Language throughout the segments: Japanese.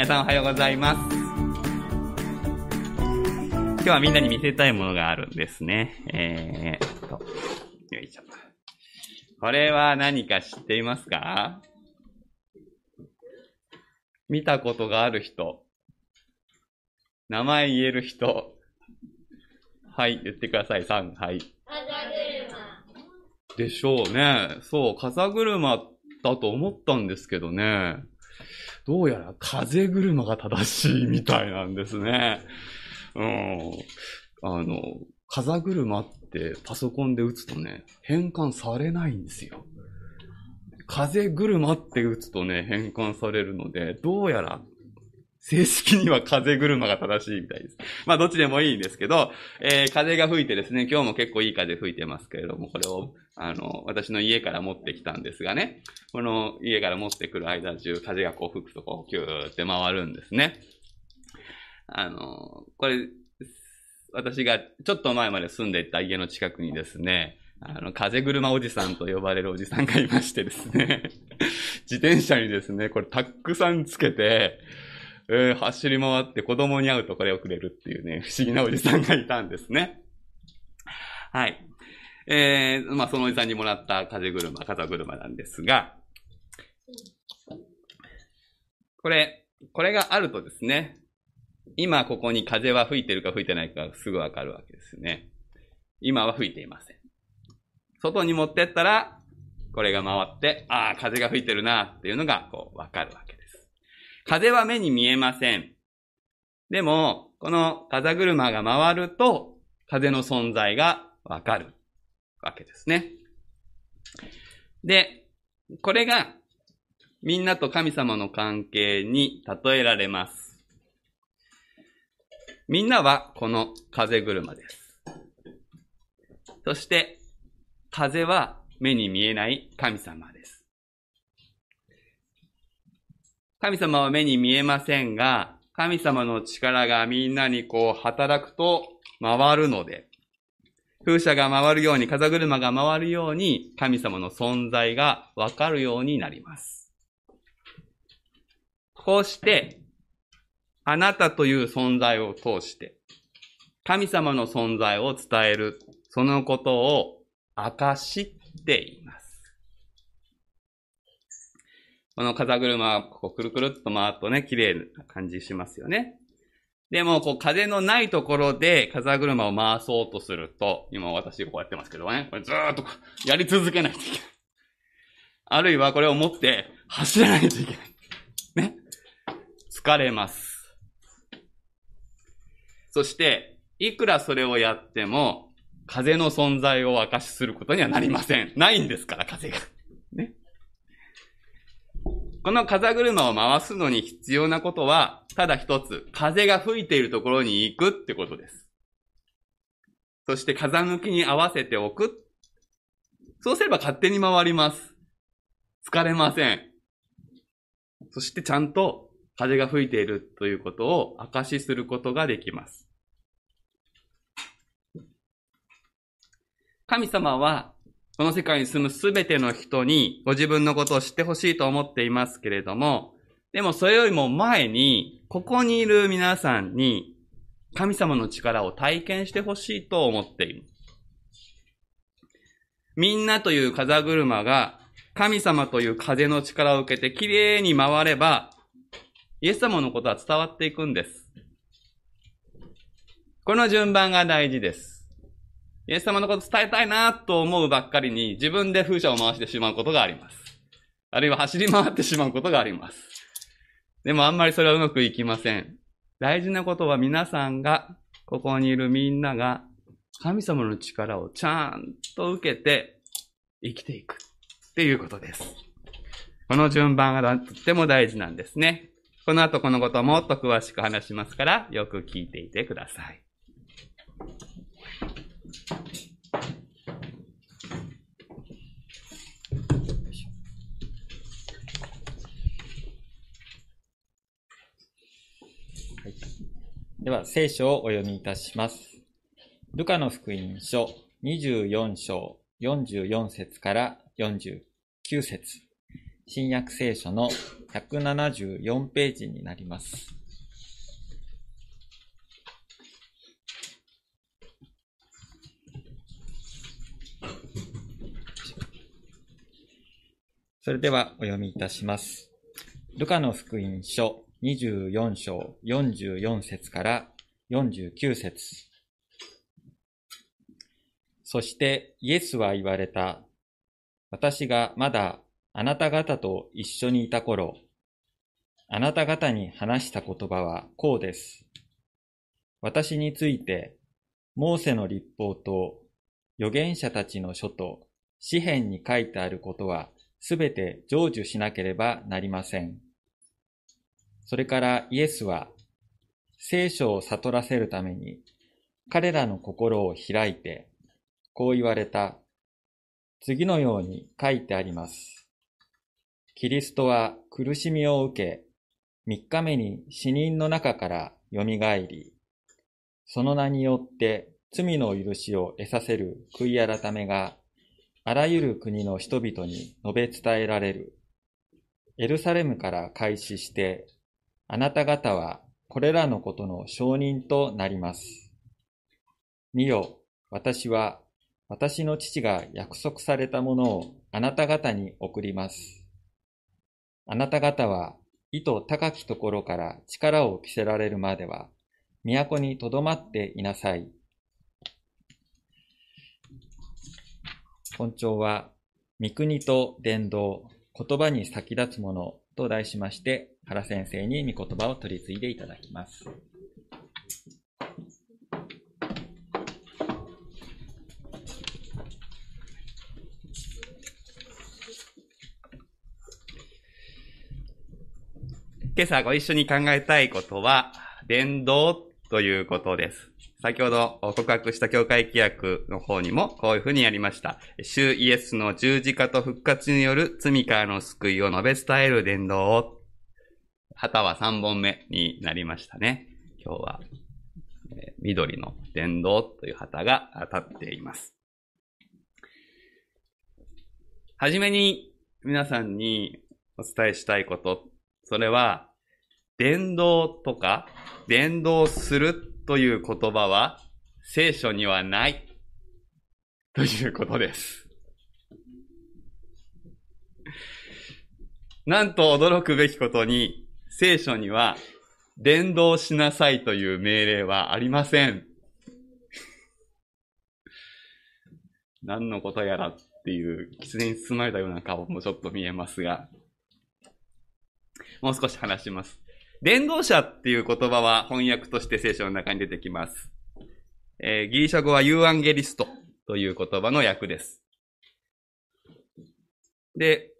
皆さんおはようございます。今日はみんなに見せたいものがあるんですね。えー、っと、よいしょ。これは何か知っていますか？見たことがある人。名前言える人。はい、言ってください。3、はい。でしょうね。そう、風車だと思ったんですけどね。どうやら風車が正しいみたいなんですね。うん。あの、風車ってパソコンで打つとね、変換されないんですよ。風車って打つとね、変換されるので、どうやら正式には風車が正しいみたいです。まあどっちでもいいんですけど、えー、風が吹いてですね、今日も結構いい風吹いてますけれども、これを、あの、私の家から持ってきたんですがね、この家から持ってくる間中、風がこう吹くとこうキューって回るんですね。あの、これ、私がちょっと前まで住んでいた家の近くにですね、あの、風車おじさんと呼ばれるおじさんがいましてですね、自転車にですね、これたくさんつけて、えー、走り回って子供に会うとこれをくれるっていうね、不思議なおじさんがいたんですね。はい。えー、まあ、そのおじさんにもらった風車、風車なんですが、これ、これがあるとですね、今ここに風は吹いてるか吹いてないかすぐわかるわけですね。今は吹いていません。外に持ってったら、これが回って、ああ、風が吹いてるなっていうのが、こう、わかるわけです。風は目に見えません。でも、この風車が回ると、風の存在がわかるわけですね。で、これが、みんなと神様の関係に例えられます。みんなはこの風車です。そして、風は目に見えない神様です。神様は目に見えませんが、神様の力がみんなにこう働くと回るので、風車が回るように、風車が回るように、神様の存在がわかるようになります。こうして、あなたという存在を通して、神様の存在を伝える、そのことを証っています。この風車はこうくるくるっと回るとね、綺麗な感じしますよね。でも、こう、風のないところで風車を回そうとすると、今私こうやってますけどね、これずーっとやり続けないといけない。あるいはこれを持って走らないといけない。ね。疲れます。そして、いくらそれをやっても、風の存在を明かしすることにはなりません。ないんですから、風が。ね。この風車を回すのに必要なことは、ただ一つ、風が吹いているところに行くってことです。そして風向きに合わせておく。そうすれば勝手に回ります。疲れません。そしてちゃんと風が吹いているということを証しすることができます。神様は、この世界に住むすべての人にご自分のことを知ってほしいと思っていますけれども、でもそれよりも前に、ここにいる皆さんに神様の力を体験してほしいと思っている。みんなという風車が神様という風の力を受けてきれいに回れば、イエス様のことは伝わっていくんです。この順番が大事です。イエス様のこと伝えたいなと思うばっかりに自分で風車を回してしまうことがあります。あるいは走り回ってしまうことがあります。でもあんまりそれはうまくいきません。大事なことは皆さんが、ここにいるみんなが神様の力をちゃんと受けて生きていくっていうことです。この順番がとっても大事なんですね。この後このことをもっと詳しく話しますから、よく聞いていてください。では、聖書をお読みいたします。ルカの福音書24章44節から49節新約聖書の174ページになります。それではお読みいたします。ルカの福音書24章44節から49節そしてイエスは言われた。私がまだあなた方と一緒にいた頃、あなた方に話した言葉はこうです。私について、モーセの立法と預言者たちの書と詩篇に書いてあることはすべて成就しなければなりません。それからイエスは聖書を悟らせるために彼らの心を開いてこう言われた。次のように書いてあります。キリストは苦しみを受け、三日目に死人の中から蘇り、その名によって罪の許しを得させる悔い改めが、あらゆる国の人々に述べ伝えられる。エルサレムから開始して、あなた方はこれらのことの証人となります。見よ、私は私の父が約束されたものをあなた方に送ります。あなた方は意図高きところから力を着せられるまでは、都に留まっていなさい。本庁は、三国と伝道、言葉に先立つものと題しまして、原先生に御言葉を取り継いでいただきます。今朝ご一緒に考えたいことは、伝道ということです。先ほど告白した教会規約の方にもこういうふうにやりました。主イエスの十字架と復活による罪からの救いを述べ伝える伝道を、旗は3本目になりましたね。今日は、えー緑の伝道という旗が立っています。はじめに皆さんにお伝えしたいこと、それは、伝道とか、伝道するという言葉は聖書にはないということです。なんと驚くべきことに、聖書には伝道しなさいという命令はありません。何のことやらっていう、狐に包まれたような顔もちょっと見えますが、もう少し話します。伝道者っていう言葉は翻訳として聖書の中に出てきます。えーギリシャ語はユーアンゲリストという言葉の訳です。で、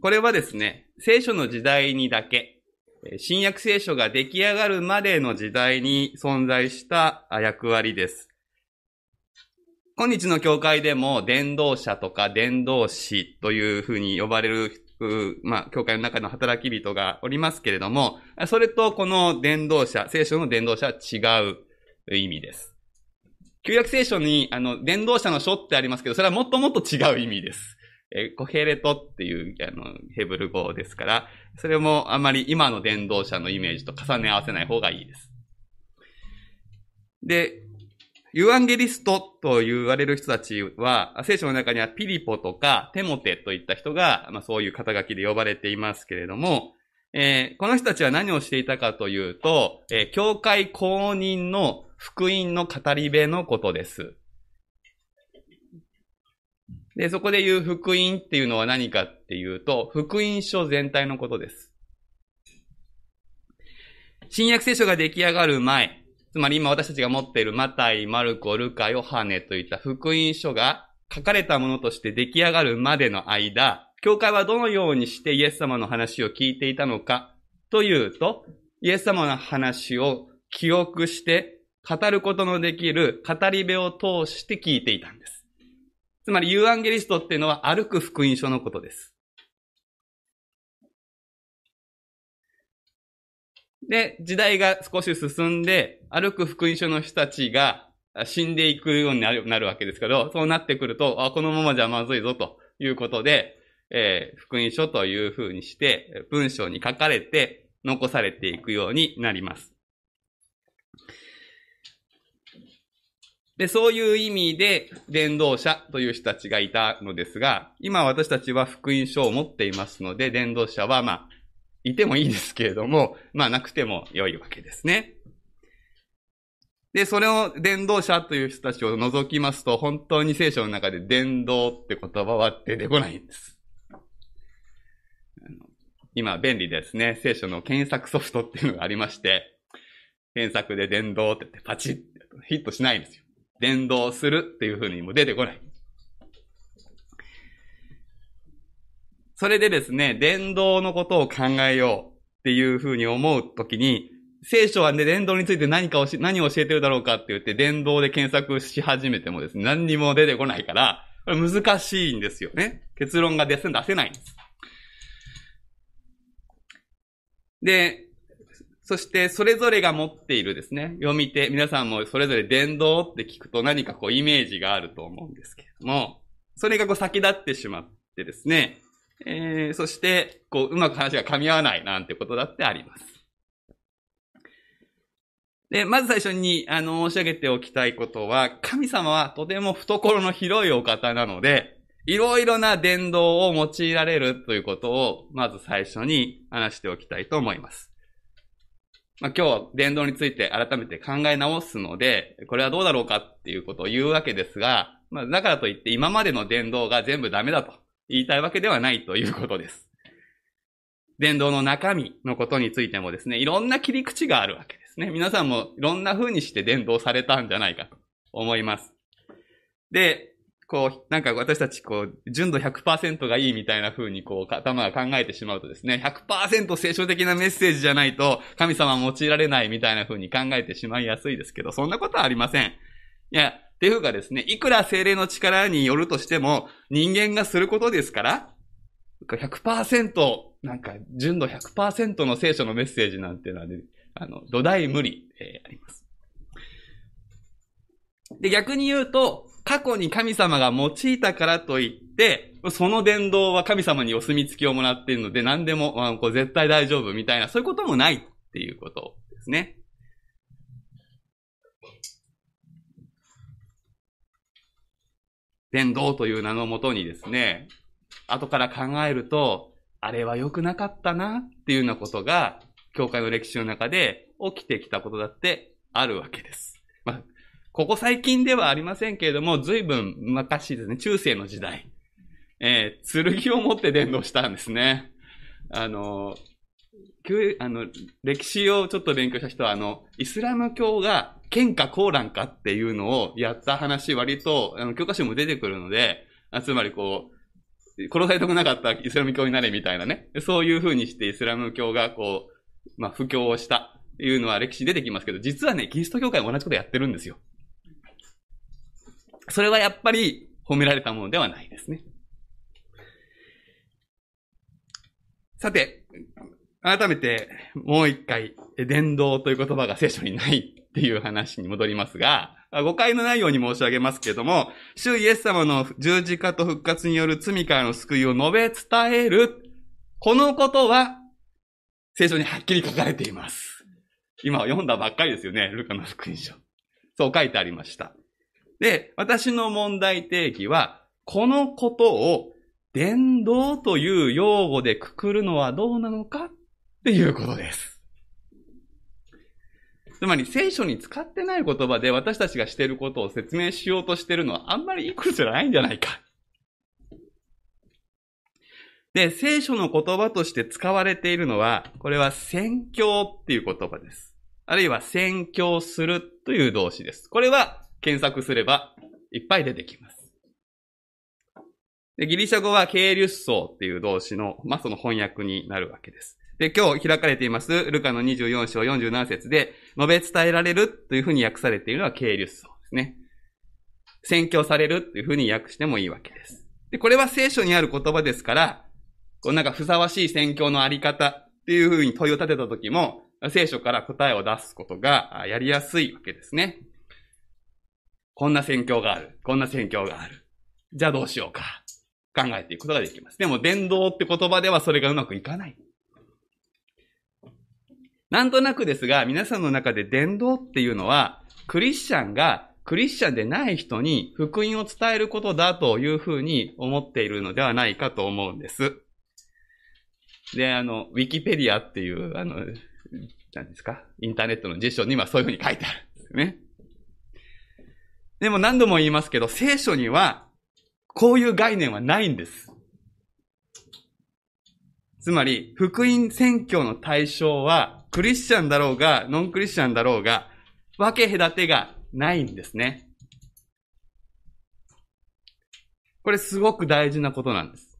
これはですね、聖書の時代にだけ、新約聖書が出来上がるまでの時代に存在した役割です。今日の教会でも伝道者とか伝道師というふうに呼ばれるまあ、教会の中の働き人がおりますけれども、それとこの伝道者、聖書の伝道者は違う意味です。旧約聖書に、あの、伝道者の書ってありますけど、それはもっともっと違う意味です。えーコヘレトっていう、あの、ヘブル語ですから、それもあまり今の伝道者のイメージと重ね合わせない方がいいです。で、ユアンゲリストと言われる人たちは、聖書の中にはピリポとかテモテといった人が、まあ、そういう肩書きで呼ばれていますけれども、えーこの人たちは何をしていたかというと、えー教会公認の福音の語り部のことです。で、そこで言う福音っていうのは何かっていうと、福音書全体のことです。新約聖書が出来上がる前、つまり今私たちが持っているマタイ、マルコ、ルカ、ヨハネといった福音書が書かれたものとして出来上がるまでの間、教会はどのようにしてイエス様の話を聞いていたのかというと、イエス様の話を記憶して語ることのできる語り部を通して聞いていたんです。つまりユーアンゲリストっていうのは歩く福音書のことです。で、時代が少し進んで、歩く福音書の人たちが死んでいくようになるなるわけですけど、そうなってくると、あこのままじゃまずいぞということで、えー福音書という風にして、文章に書かれて残されていくようになります。で、そういう意味で、伝道者という人たちがいたのですが、今私たちは福音書を持っていますので、伝道者はまあ、いてもいいですけれども、まあなくても良いわけですね。で、それを伝道者という人たちを除きますと、本当に聖書の中で伝道って言葉は出てこないんです。今便利ですね。聖書の検索ソフトっていうのがありまして、検索で伝道って言ってパチッてヒットしないんですよ。伝道するっていう風にも出てこない。それでですね、伝道のことを考えようっていう風に思うときに、聖書はね、伝道について何かをし、何を教えてるだろうかって言って、伝道で検索し始めてもですね、何にも出てこないから、これ難しいんですよね。結論が出せ出せないんです。で、そして、それぞれが持っているですね、読み手、皆さんもそれぞれ伝道って聞くと何かこうイメージがあると思うんですけれども、それがこう先立ってしまってですね、えー、そして、こう、うまく話が噛み合わないなんてことだってあります。で、まず最初に、あの、申し上げておきたいことは、神様はとても懐の広いお方なので、いろいろな伝道を用いられるということを、まず最初に話しておきたいと思います。まあ、今日は伝道について改めて考え直すので、これはどうだろうかっていうことを言うわけですが、まあ、だからといって今までの伝道が全部ダメだと言いたいわけではないということです。伝道の中身のことについてもですね、いろんな切り口があるわけですね。皆さんもいろんな風にして伝道されたんじゃないかと思います。で、こう、なんか私たちこう、純度100%がいいみたいな風にこう、頭が考えてしまうとですね、100%聖書的なメッセージじゃないと神様は用いられないみたいな風に考えてしまいやすいですけど、そんなことはありません。いや、っていうかですね、いくら精霊の力によるとしても、人間がすることですから、100%、なんか、純度100%の聖書のメッセージなんていうのはね、あの、土台無理、えーあります。で、逆に言うと、過去に神様が用いたからといって、その伝道は神様にお墨付きをもらっているので、何でも、まあ、こう絶対大丈夫みたいな、そういうこともないっていうことですね。伝道という名のもとにですね、後から考えると、あれは良くなかったなっていうようなことが、教会の歴史の中で起きてきたことだってあるわけです。まあ、ここ最近ではありませんけれども、随分昔ですね、中世の時代、えー、剣を持って伝道したんですね。あの、旧あの、歴史をちょっと勉強した人は、あの、イスラム教が剣かコーランかっていうのをやった話、割と、あの、教科書も出てくるので、あつまりこう、殺されたくなかったイスラム教になれみたいなね。そういう風にしてイスラム教がこう、まあ、布教をしたっていうのは歴史に出てきますけど、実はね、キリスト教会も同じことやってるんですよ。それはやっぱり褒められたものではないですね。さて、改めてもう一回、伝道という言葉が聖書にないっていう話に戻りますが、誤解のないように申し上げますけれども、主イエス様の十字架と復活による罪からの救いを述べ伝える、このことは、聖書にはっきり書かれています。今読んだばっかりですよね、ルカの福音書。そう書いてありました。で、私の問題定義は、このことを伝道という用語でくくるのはどうなのかっていうことです。つまり聖書に使ってない言葉で私たちがしていることを説明しようとしているのはあんまりいいことじゃないんじゃないか。で、聖書の言葉として使われているのは、これは宣教っていう言葉です。あるいは宣教するという動詞です。これは検索すればいっぱい出てきます。でギリシャ語はケーリュッソーっていう動詞の、まあ、その翻訳になるわけです。で、今日開かれています、ルカの24章47節で、述べ伝えられるというふうに訳されているのはケーリュッソーですね。宣教されるというふうに訳してもいいわけです。で、これは聖書にある言葉ですから、こうなんかふさわしい宣教のあり方っていうふうに問いを立てた時も、聖書から答えを出すことがやりやすいわけですね。こんな宣教がある。こんな宣教がある。じゃあどうしようか。考えていくことができます。でも、伝道って言葉ではそれがうまくいかない。なんとなくですが、皆さんの中で伝道っていうのは、クリスチャンがクリスチャンでない人に福音を伝えることだというふうに思っているのではないかと思うんです。で、あの、ウィキペディアっていう、あの、何ですか？インターネットの辞書にはそういうふうに書いてあるんですね。でも何度も言いますけど、聖書には、こういう概念はないんです。つまり、福音宣教の対象は、クリスチャンだろうが、ノンクリスチャンだろうが、分け隔てがないんですね。これすごく大事なことなんです。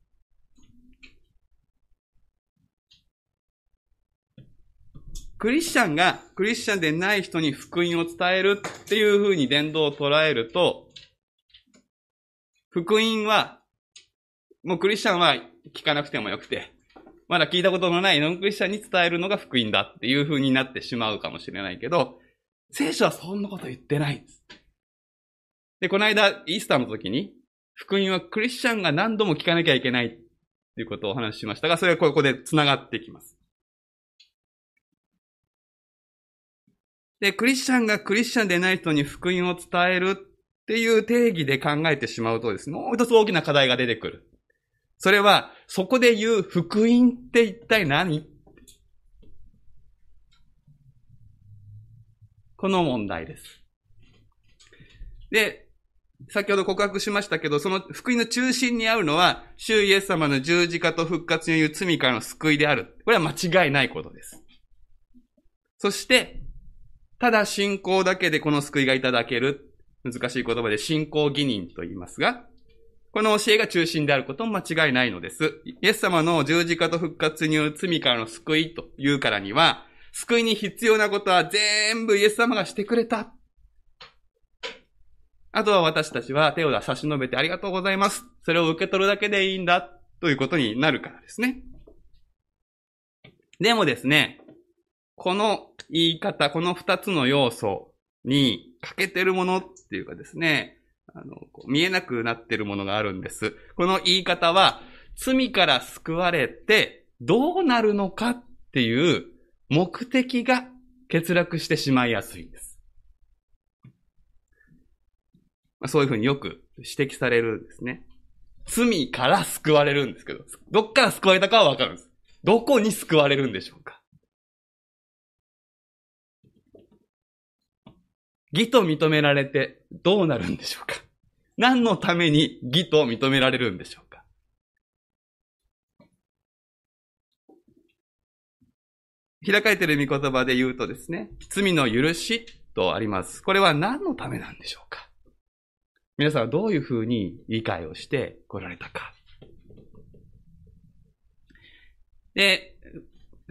クリスチャンがクリスチャンでない人に福音を伝えるっていうふうに伝道を捉えると、福音は、もうクリスチャンは聞かなくてもよくて、まだ聞いたことのないノンクリスチャンに伝えるのが福音だっていう風になってしまうかもしれないけど、聖書はそんなこと言ってないんです。で、この間、イースターの時に、福音はクリスチャンが何度も聞かなきゃいけないっていうことをお話ししましたが、それはここで繋がってきます。で、クリスチャンがクリスチャンでない人に福音を伝えるっていう定義で考えてしまうとですね、もう一つ大きな課題が出てくる。それは、そこで言う福音って一体何？この問題です。で、先ほど告白しましたけど、その福音の中心にあるのは、主イエス様の十字架と復活による罪からの救いである。これは間違いないことです。そして、ただ信仰だけでこの救いがいただける。難しい言葉で信仰義人と言いますが、この教えが中心であることも間違いないのです。イエス様の十字架と復活による罪からの救いというからには、救いに必要なことは全部イエス様がしてくれた。あとは私たちは手を差し伸べてありがとうございます。それを受け取るだけでいいんだ。ということになるからですね。でもですね、この言い方、この二つの要素に欠けてるものっていうかですね、あの、見えなくなってるものがあるんです。この言い方は、罪から救われてどうなるのかっていう目的が欠落してしまいやすいんです。そういうふうによく指摘されるんですね。罪から救われるんですけど、どっから救われたかはわかるんです。どこに救われるんでしょうか義と認められてどうなるんでしょうか？何のために義と認められるんでしょうか？開かれている御言葉で言うとですね、罪の許しとあります。これは何のためなんでしょうか？皆さんはどういうふうに理解をして来られたか？で、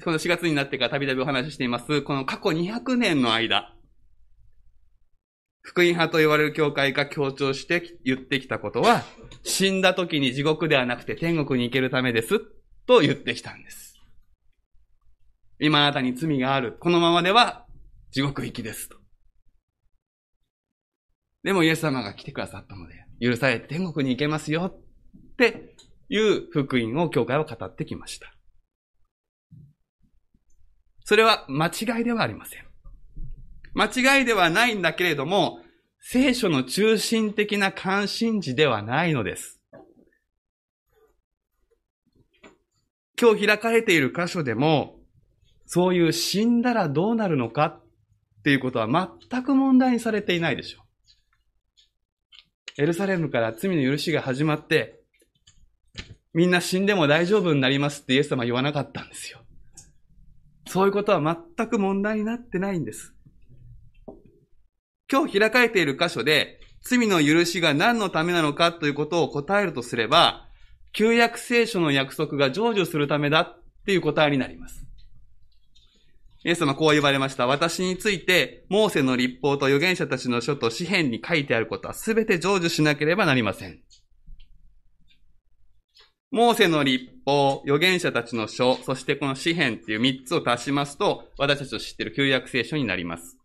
この4月になってからたびたびお話ししています、この過去200年の間、福音派と言われる教会が強調して言ってきたことは、死んだ時に地獄ではなくて天国に行けるためです、と言ってきたんです。今あなたに罪がある。このままでは地獄行きです。と。でもイエス様が来てくださったので、許されて天国に行けますよっていう福音を教会は語ってきました。それは間違いではありません。間違いではないんだけれども、聖書の中心的な関心事ではないのです。今日開かれている箇所でも、そういう死んだらどうなるのかっていうことは全く問題にされていないでしょう。エルサレムから罪の許しが始まって、みんな死んでも大丈夫になりますってイエス様は言わなかったんですよ。そういうことは全く問題になってないんです。今日開かれている箇所で、罪の許しが何のためなのかということを答えるとすれば、旧約聖書の約束が成就するためだっていう答えになります。イエス様こう言われました。私について、モーセの立法と預言者たちの書と詩篇に書いてあることは全て成就しなければなりません。モーセの立法、預言者たちの書、そしてこの詩篇っていう三つを足しますと、私たちの知っている旧約聖書になります。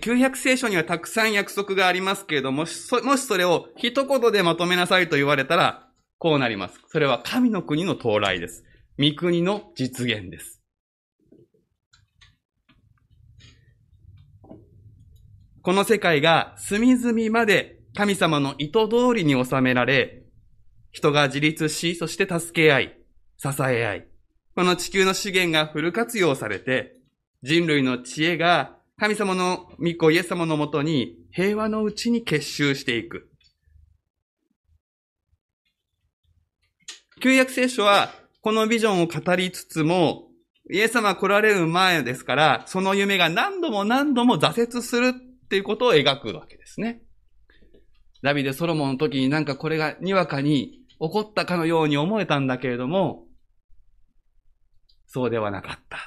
旧約聖書にはたくさん約束がありますけれども、もしそれを一言でまとめなさいと言われたら、こうなります。それは神の国の到来です。御国の実現です。この世界が隅々まで神様の意図通りに収められ、人が自立し、そして助け合い、支え合い、この地球の資源がフル活用されて、人類の知恵が神様の御子イエス様のもとに平和のうちに結集していく。旧約聖書はこのビジョンを語りつつも、イエス様来られる前ですから、その夢が何度も何度も挫折するっていうことを描くわけですね。ダビデ・ソロモンの時になんかこれがにわかに起こったかのように思えたんだけれども、そうではなかった。っ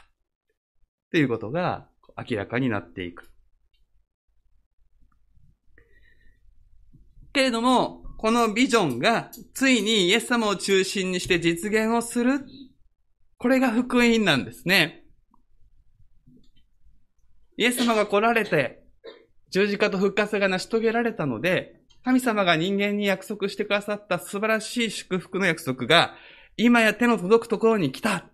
ていうことが明らかになっていく。けれども、このビジョンがついにイエス様を中心にして実現をする。これが福音なんですね。イエス様が来られて、十字架と復活が成し遂げられたので、神様が人間に約束してくださった素晴らしい祝福の約束が、今や手の届くところに来た。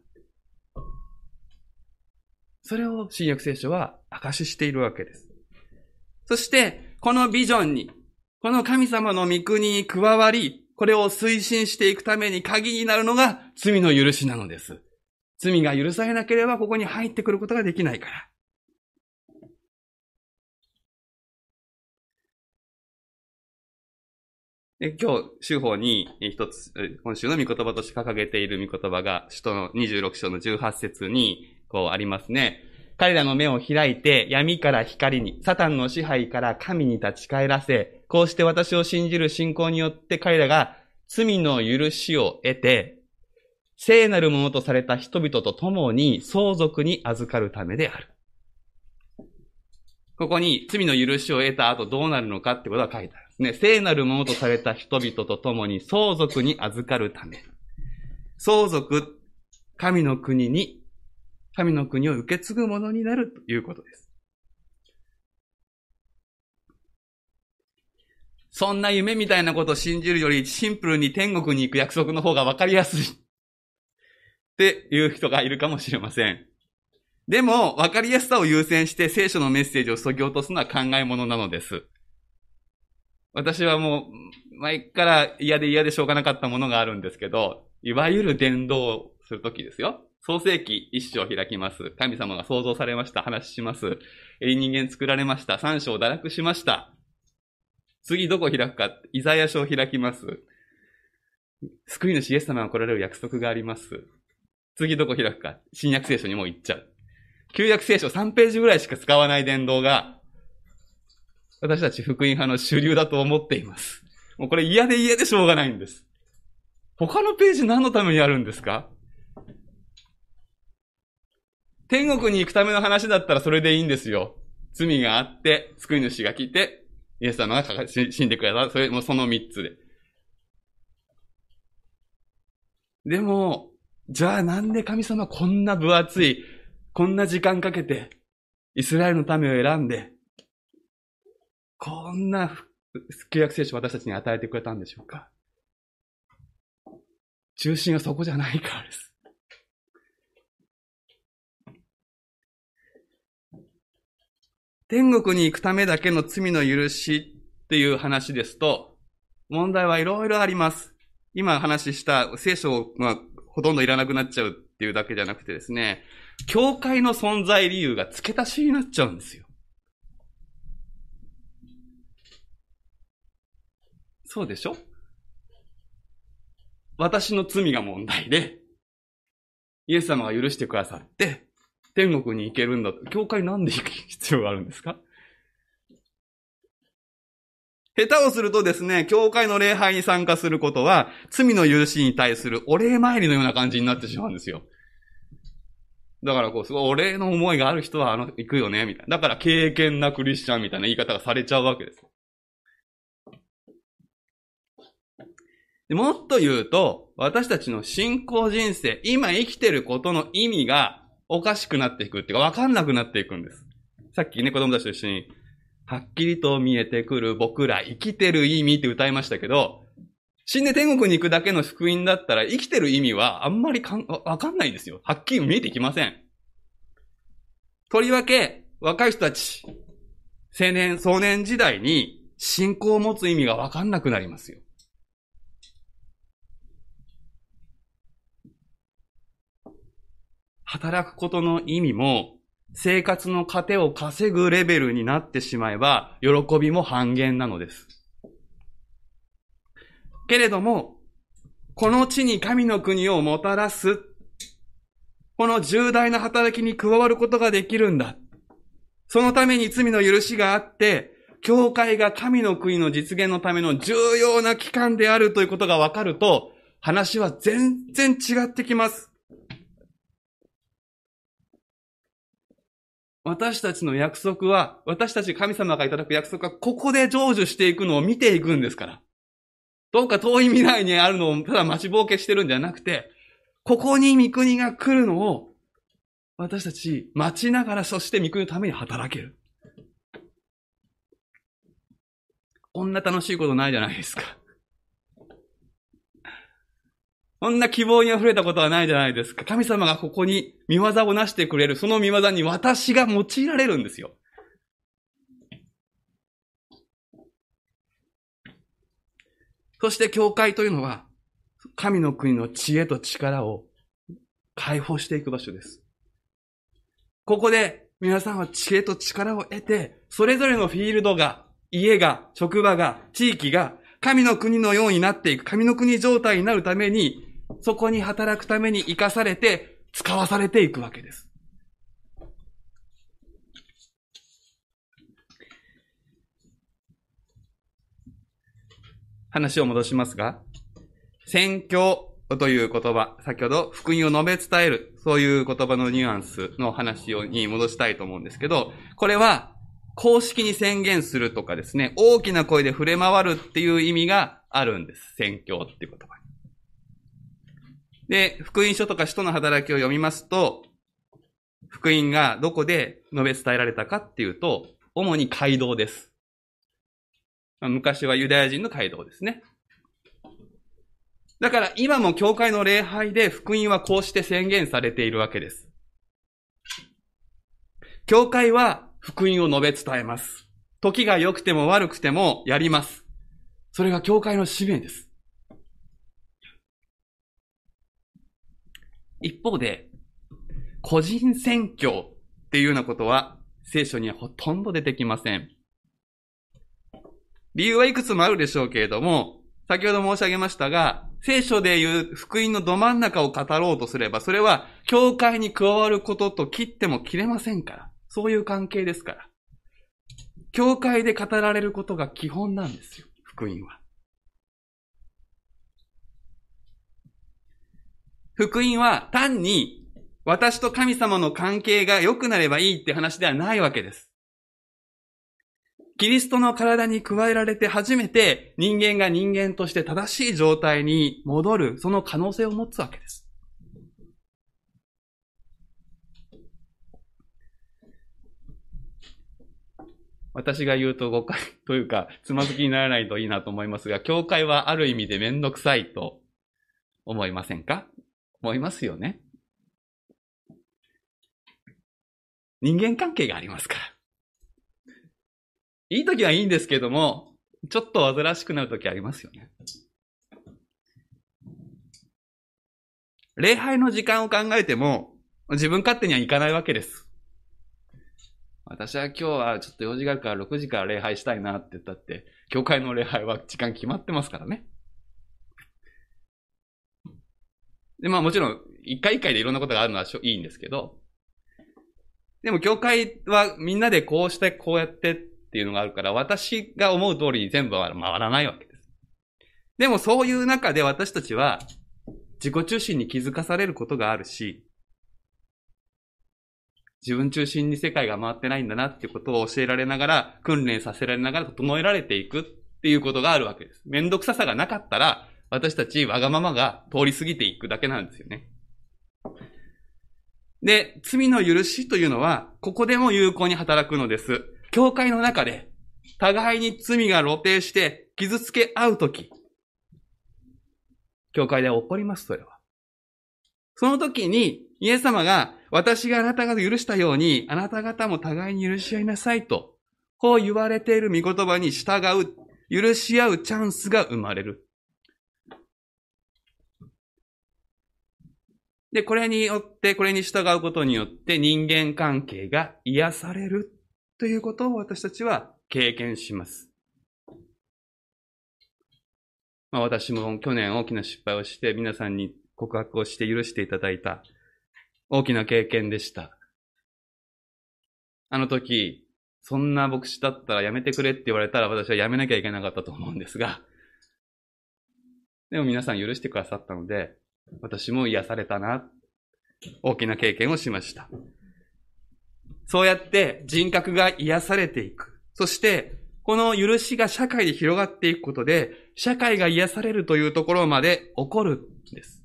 それを新約聖書は証ししているわけです。そして、このビジョンに、この神様の御国に加わり、これを推進していくために鍵になるのが罪の許しなのです。罪が許されなければここに入ってくることができないから。今日、週報に一つ、今週の御言葉として掲げている御言葉が、首都の26章の18節に、こうありますね。彼らの目を開いて闇から光に、サタンの支配から神に立ち返らせ、こうして私を信じる信仰によって彼らが罪の許しを得て、聖なるものとされた人々と共に相続に預かるためである。ここに罪の許しを得た後どうなるのかってことが書いてあるんです。ね、聖なるものとされた人々と共に相続に預かるため。相続、神の国に、神の国を受け継ぐものになるということです。そんな夢みたいなことを信じるよりシンプルに天国に行く約束の方が分かりやすい。っていう人がいるかもしれません。でも、分かりやすさを優先して聖書のメッセージを削ぎ落とすのは考え物なのです。私はもう、前から嫌で嫌でしょうがなかったものがあるんですけど、いわゆる伝道をするときですよ。創世記一章開きます。神様が創造されました。話します。え人間作られました。三章堕落しました。次どこ開くか、イザヤ書を開きます。救い主イエス様が来られる約束があります。次どこ開くか、新約聖書にも行っちゃう。旧約聖書3ページぐらいしか使わない伝道が、私たち福音派の主流だと思っています。もうこれ嫌で嫌でしょうがないんです。他のページ何のためにあるんですか？天国に行くための話だったらそれでいいんですよ。罪があって、救い主が来て、イエス様が死んでくれた。それもその三つで。でも、じゃあなんで神様こんな分厚い、こんな時間かけて、イスラエルの民を選んで、こんな旧約聖書を私たちに与えてくれたんでしょうか？中心はそこじゃないからです。天国に行くためだけの罪の許しっていう話ですと、問題はいろいろあります。今話した聖書はほとんどいらなくなっちゃうっていうだけじゃなくてですね、教会の存在理由が付け足しになっちゃうんですよ。そうでしょ？私の罪が問題で、イエス様が許してくださって、天国に行けるんだと。教会なんで行く必要があるんですか？下手をするとですね、教会の礼拝に参加することは、罪の許しに対するお礼参りのような感じになってしまうんですよ。だからこう、すごいお礼の思いがある人は、あの、行くよね、みたいな。だから経験なクリスチャンみたいな言い方がされちゃうわけです。もっと言うと、私たちの信仰人生、今生きてることの意味がおかしくなっていくっていうか、わかんなくなっていくんです。さっきね、子供たちと一緒に、はっきりと見えてくる僕ら、生きてる意味って歌いましたけど、死んで天国に行くだけの福音だったら、生きてる意味はあんまりかんわかんないんですよ。はっきり見えてきません。とりわけ、若い人たち、青年、壮年時代に信仰を持つ意味がわかんなくなりますよ。働くことの意味も、生活の糧を稼ぐレベルになってしまえば、喜びも半減なのです。けれども、この地に神の国をもたらす、この重大な働きに加わることができるんだ。そのために罪の許しがあって、教会が神の国の実現のための重要な機関であるということがわかると、話は全然違ってきます。私たちの約束は、私たち神様がいただく約束は、ここで成就していくのを見ていくんですから。どうか遠い未来にあるのをただ待ちぼうけしてるんじゃなくて、ここに御国が来るのを、私たち待ちながら、そして御国のために働ける。こんな楽しいことないじゃないですか。こんな希望に溢れたことはないじゃないですか。神様がここに見業をなしてくれる。その見業に私が用いられるんですよ。そして教会というのは、神の国の知恵と力を解放していく場所です。ここで皆さんは知恵と力を得て、それぞれのフィールドが、家が、職場が、地域が、神の国のようになっていく、神の国状態になるために、そこに働くために生かされて、使わされていくわけです。話を戻しますが、宣教という言葉、先ほど福音を述べ伝える、そういう言葉のニュアンスの話に戻したいと思うんですけど、これは公式に宣言するとかですね、大きな声で触れ回るっていう意味があるんです。宣教っていう言葉で、福音書とか使徒の働きを読みますと、福音がどこで述べ伝えられたかっていうと、主に街道です。昔はユダヤ人の街道ですね。だから今も教会の礼拝で福音はこうして宣言されているわけです。教会は福音を述べ伝えます。時が良くても悪くてもやります。それが教会の使命です。一方で、個人選挙っていうようなことは聖書にはほとんど出てきません。理由はいくつもあるでしょうけれども、先ほど申し上げましたが、聖書でいう福音のど真ん中を語ろうとすれば、それは教会に加わることと切っても切れませんから。そういう関係ですから。教会で語られることが基本なんですよ、福音は。福音は単に私と神様の関係が良くなればいいって話ではないわけです。キリストの体に加えられて初めて人間が人間として正しい状態に戻る、その可能性を持つわけです。私が言うと誤解というか、つまずきにならないといいなと思いますが、教会はある意味でめんどくさいと思いませんか？思いますよね。人間関係がありますから。いい時はいいんですけども、ちょっと煩わしくなる時ありますよね。礼拝の時間を考えても、自分勝手にはいかないわけです。私は今日はちょっと用事があるから6時から礼拝したいなって言ったって、教会の礼拝は時間決まってますからね。で、まあもちろん、一回一回でいろんなことがあるのはいいんですけど、でも教会はみんなでこうしてこうやってっていうのがあるから、私が思う通りに全部は回らないわけです。でもそういう中で私たちは自己中心に気づかされることがあるし、自分中心に世界が回ってないんだなっていうことを教えられながら、訓練させられながら整えられていくっていうことがあるわけです。めんどくささがなかったら、私たちわがままが通り過ぎていくだけなんですよね。で、罪の許しというのは、ここでも有効に働くのです。教会の中で、互いに罪が露呈して傷つけ合うとき、教会で起こります、それは。その時に、イエス様が、私があなた方許したように、あなた方も互いに許し合いなさいと、こう言われている御言葉に従う、許し合うチャンスが生まれる。で、これによって、これに従うことによって人間関係が癒されるということを私たちは経験します。まあ私も去年大きな失敗をして皆さんに告白をして許していただいた大きな経験でした。あの時、そんな牧師だったらやめてくれって言われたら私はやめなきゃいけなかったと思うんですが、でも皆さん許してくださったので、私も癒されたな、大きな経験をしました。そうやって人格が癒されていく。そして、この許しが社会で広がっていくことで、社会が癒されるというところまで起こるんです。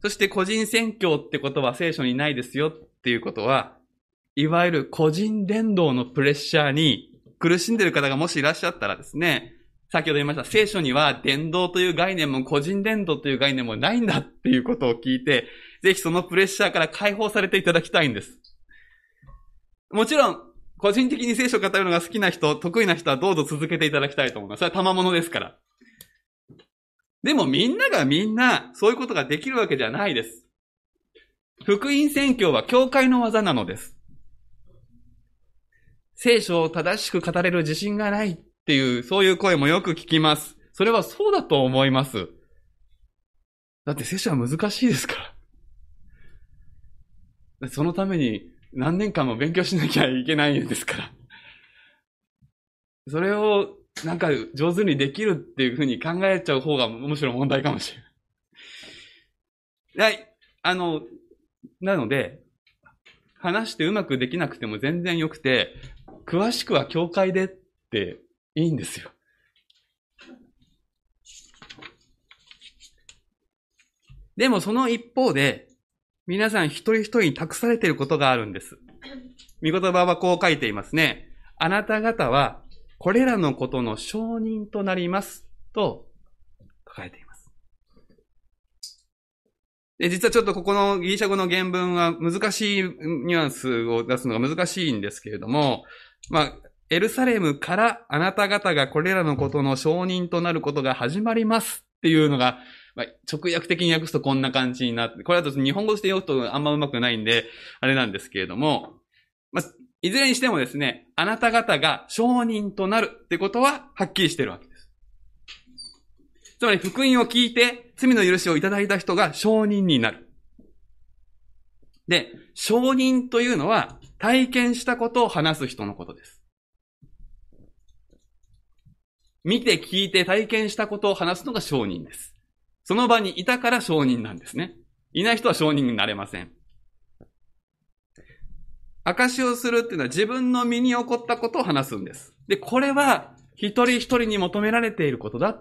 そして個人宣教ってことは聖書にないですよっていうことは、いわゆる個人伝道のプレッシャーに苦しんでる方がもしいらっしゃったらですね、先ほど言いました、聖書には伝道という概念も個人伝道という概念もないんだっていうことを聞いて、ぜひそのプレッシャーから解放されていただきたいんです。もちろん、個人的に聖書を語るのが好きな人、得意な人はどうぞ続けていただきたいと思います。それは賜物ですから。でもみんながみんな、そういうことができるわけじゃないです。福音宣教は教会の技なのです。聖書を正しく語れる自信がないっていう、そういう声もよく聞きます。それはそうだと思います。だって聖書は難しいですから。そのために何年間も勉強しなきゃいけないんですから。それをなんか上手にできるっていうふうに考えちゃう方がむしろ問題かもしれない。はい。あの、なので、話してうまくできなくても全然良くて、詳しくは教会でっていいんですよ。でもその一方で、皆さん一人一人に託されていることがあるんです。見言葉はこう書いていますね。あなた方はこれらのことの証人となります。と書かれています。で、実はちょっとここのギリシャ語の原文は難しいニュアンスを出すのが難しいんですけれども、まあ、エルサレムからあなた方がこれらのことの証人となることが始まりますっていうのが、まあ、直訳的に訳すとこんな感じになって、これだと日本語して読むとあんまうまくないんで、あれなんですけれども、まあ、いずれにしてもですね、あなた方が証人となるってことははっきりしてるわけです。つまり福音を聞いて罪の許しをいただいた人が証人になる。で、証人というのは体験したことを話す人のことです。見て聞いて体験したことを話すのが証人です。その場にいたから証人なんですね。いない人は証人になれません。証をするっていうのは自分の身に起こったことを話すんです。で、これは一人一人に求められていることだ。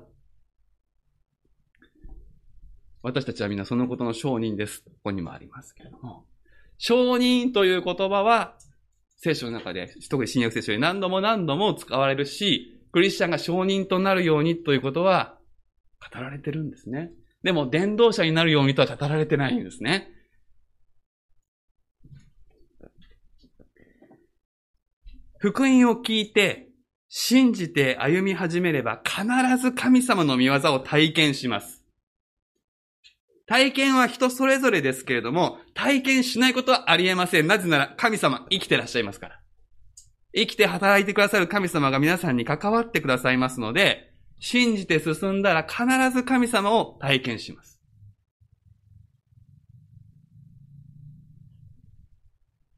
私たちはみんなそのことの証人です。ここにもありますけれども。証人という言葉は聖書の中で、特に新約聖書で何度も何度も使われるし、クリスチャンが証人となるようにということは語られてるんですね。でも、伝道者になるようにとは語られてないんですね。福音を聞いて、信じて歩み始めれば必ず神様の見業を体験します。体験は人それぞれですけれども、体験しないことはありえません。なぜなら神様生きてらっしゃいますから。生きて働いてくださる神様が皆さんに関わってくださいますので、信じて進んだら必ず神様を体験します。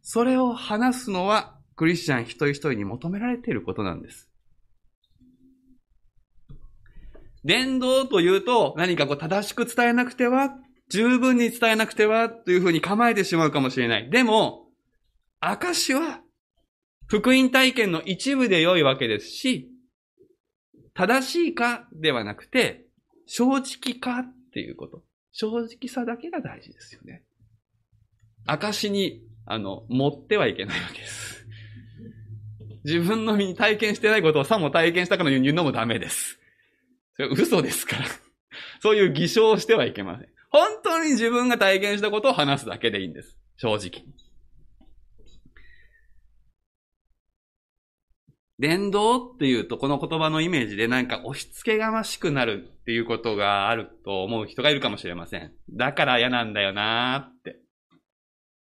それを話すのはクリスチャン一人一人に求められていることなんです。伝道というと何かこう正しく伝えなくては、十分に伝えなくてはというふうに構えてしまうかもしれない。でも、証は福音体験の一部で良いわけですし、正しいかではなくて、正直かっていうこと。正直さだけが大事ですよね。証に、あの、持ってはいけないわけです。自分の身に体験してないことをさも体験したかのように言うのもダメです。それ嘘ですから。そういう偽証をしてはいけません。本当に自分が体験したことを話すだけでいいんです。正直。伝道っていうと、この言葉のイメージでなんか押し付けがましくなるっていうことがあると思う人がいるかもしれません。だから嫌なんだよなーって。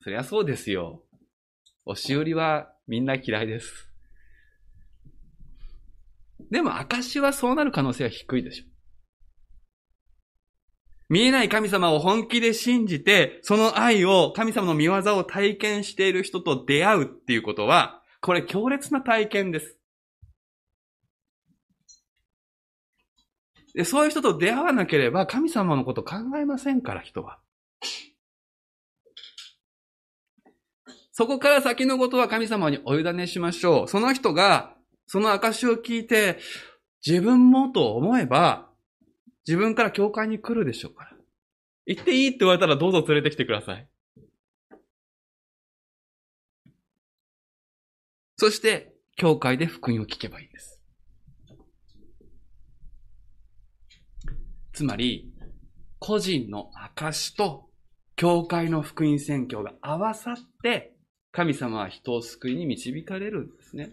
そりゃそうですよ。押し売りはみんな嫌いです。でも、証はそうなる可能性は低いでしょ。見えない神様を本気で信じて、その愛を、神様の見業を体験している人と出会うっていうことは、これ強烈な体験です。でそういう人と出会わなければ神様のこと考えませんから、人は。そこから先のことは神様にお委ねしましょう。その人が、その証を聞いて、自分もと思えば、自分から教会に来るでしょうから。行っていいって言われたらどうぞ連れてきてください。そして、教会で福音を聞けばいいんです。つまり、個人の証と教会の福音宣教が合わさって、神様は人を救いに導かれるんですね。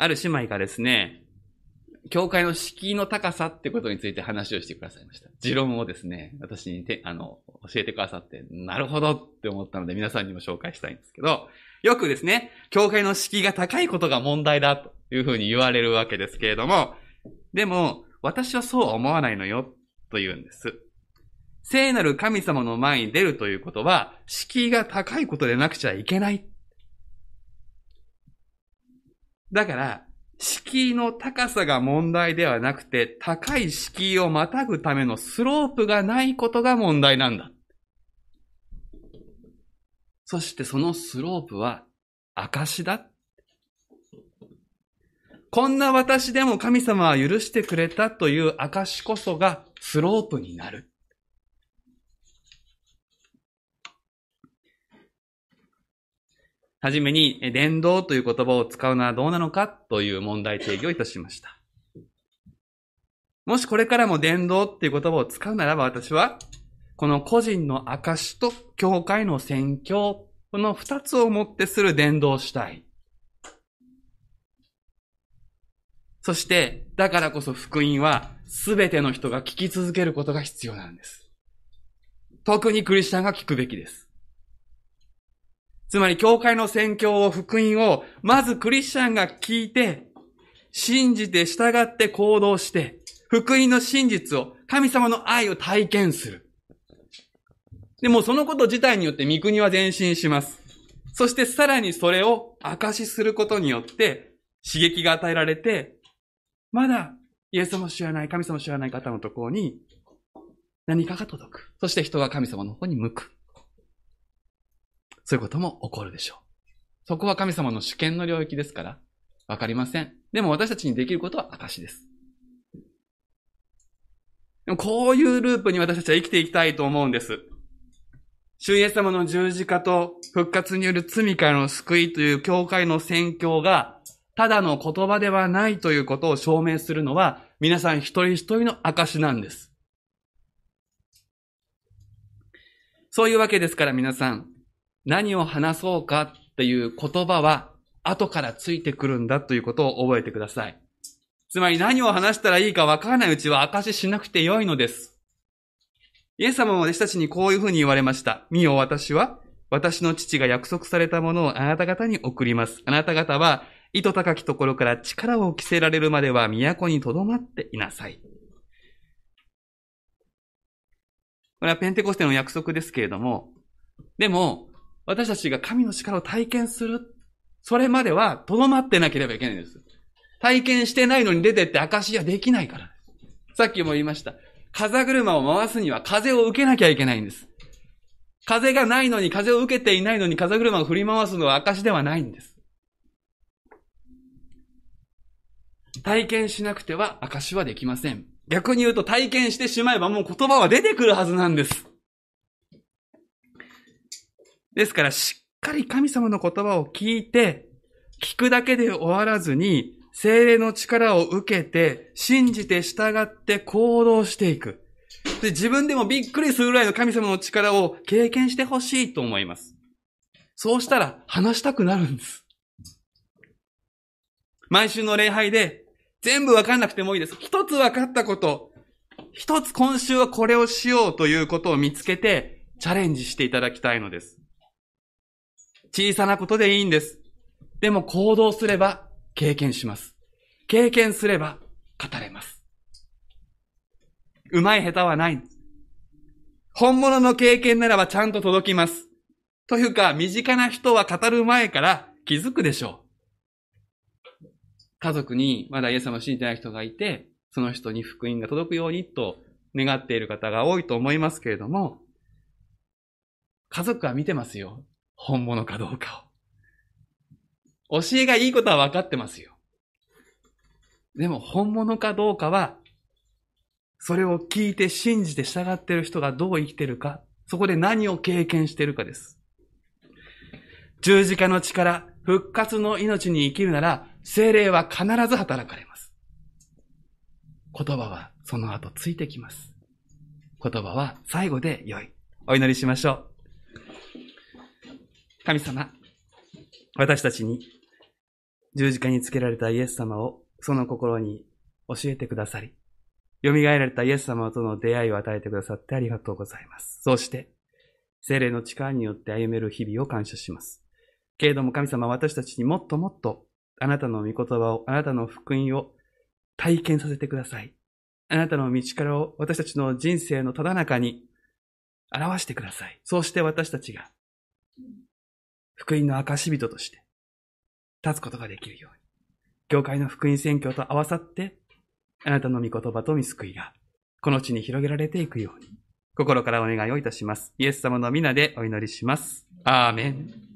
ある姉妹がですね、教会の敷居の高さってことについて話をしてくださいました。持論をですね、私にてあの教えてくださって、なるほどって思ったので皆さんにも紹介したいんですけど、よくですね、教会の敷居が高いことが問題だというふうに言われるわけですけれども、でも、私はそうは思わないのよと言うんです。聖なる神様の前に出るということは、敷居が高いことでなくちゃいけない。だから、敷居の高さが問題ではなくて、高い敷居をまたぐためのスロープがないことが問題なんだ。そしてそのスロープは証だ。こんな私でも神様は許してくれたという証こそがスロープになる。はじめに、伝道という言葉を使うのはどうなのかという問題定義をいたしました。もしこれからも伝道っていう言葉を使うならば私は、この個人の証と教会の宣教、この二つをもってする伝道をしたい。そして、だからこそ福音は、すべての人が聞き続けることが必要なんです。特にクリスチャンが聞くべきです。つまり、教会の宣教を、福音を、まずクリスチャンが聞いて、信じて従って行動して、福音の真実を、神様の愛を体験する。でもそのこと自体によって御国は前進します。そしてさらにそれを証しすることによって刺激が与えられて、まだイエス様を知らない、神様を知らない方のところに何かが届く。そして人が神様の方に向く。そういうことも起こるでしょう。そこは神様の主権の領域ですから、わかりません。でも私たちにできることは証です。でもこういうループに私たちは生きていきたいと思うんです。主イエス様の十字架と復活による罪からの救いという教会の宣教が、ただの言葉ではないということを証明するのは、皆さん一人一人の証なんです。そういうわけですから皆さん、何を話そうかっていう言葉は、後からついてくるんだということを覚えてください。つまり何を話したらいいかわからないうちは証ししなくてよいのです。イエス様も弟子たちにこういうふうに言われました。見よ私は、私の父が約束されたものをあなた方に送ります。あなた方は、糸高きところから力を着せられるまでは都に留まっていなさい。これはペンテコステの約束ですけれども、でも、私たちが神の力を体験する、それまでは留まってなければいけないんです。体験してないのに出てって証しはできないから。さっきも言いました。風車を回すには風を受けなきゃいけないんです。風がないのに風を受けていないのに風車を振り回すのは証ではないんです。体験しなくては証はできません。逆に言うと体験してしまえばもう言葉は出てくるはずなんです。ですからしっかり神様の言葉を聞いて、聞くだけで終わらずに、精霊の力を受けて、信じて従って行動していく。で自分でもびっくりするぐらいの神様の力を経験してほしいと思います。そうしたら話したくなるんです。毎週の礼拝で全部わかんなくてもいいです。一つわかったこと、一つ今週はこれをしようということを見つけてチャレンジしていただきたいのです。小さなことでいいんです。でも行動すれば経験します。経験すれば語れます。うまい下手はない。本物の経験ならばちゃんと届きます。というか、身近な人は語る前から気づくでしょう。家族にまだイエス様を信じてない人がいて、その人に福音が届くようにと願っている方が多いと思いますけれども、家族は見てますよ。本物かどうかを。教えがいいことは分かってますよ。でも本物かどうかは、それを聞いて信じて従っている人がどう生きてるか、そこで何を経験しているかです。十字架の力、復活の命に生きるなら、精霊は必ず働かれます。言葉はその後ついてきます。言葉は最後で良い。お祈りしましょう。神様、私たちに十字架につけられたイエス様をその心に教えてくださり、蘇られたイエス様との出会いを与えてくださってありがとうございます。そして、精霊の力によって歩める日々を感謝します。けれども神様私たちにもっともっとあなたの御言葉を、あなたの福音を体験させてください。あなたの道からを私たちの人生のただ中に表してください。そうして私たちが福音の証人として立つことができるように。教会の福音宣教と合わさって、あなたの御言葉と御救いが、この地に広げられていくように、心からお願いをいたします。イエス様の皆でお祈りします。アーメン。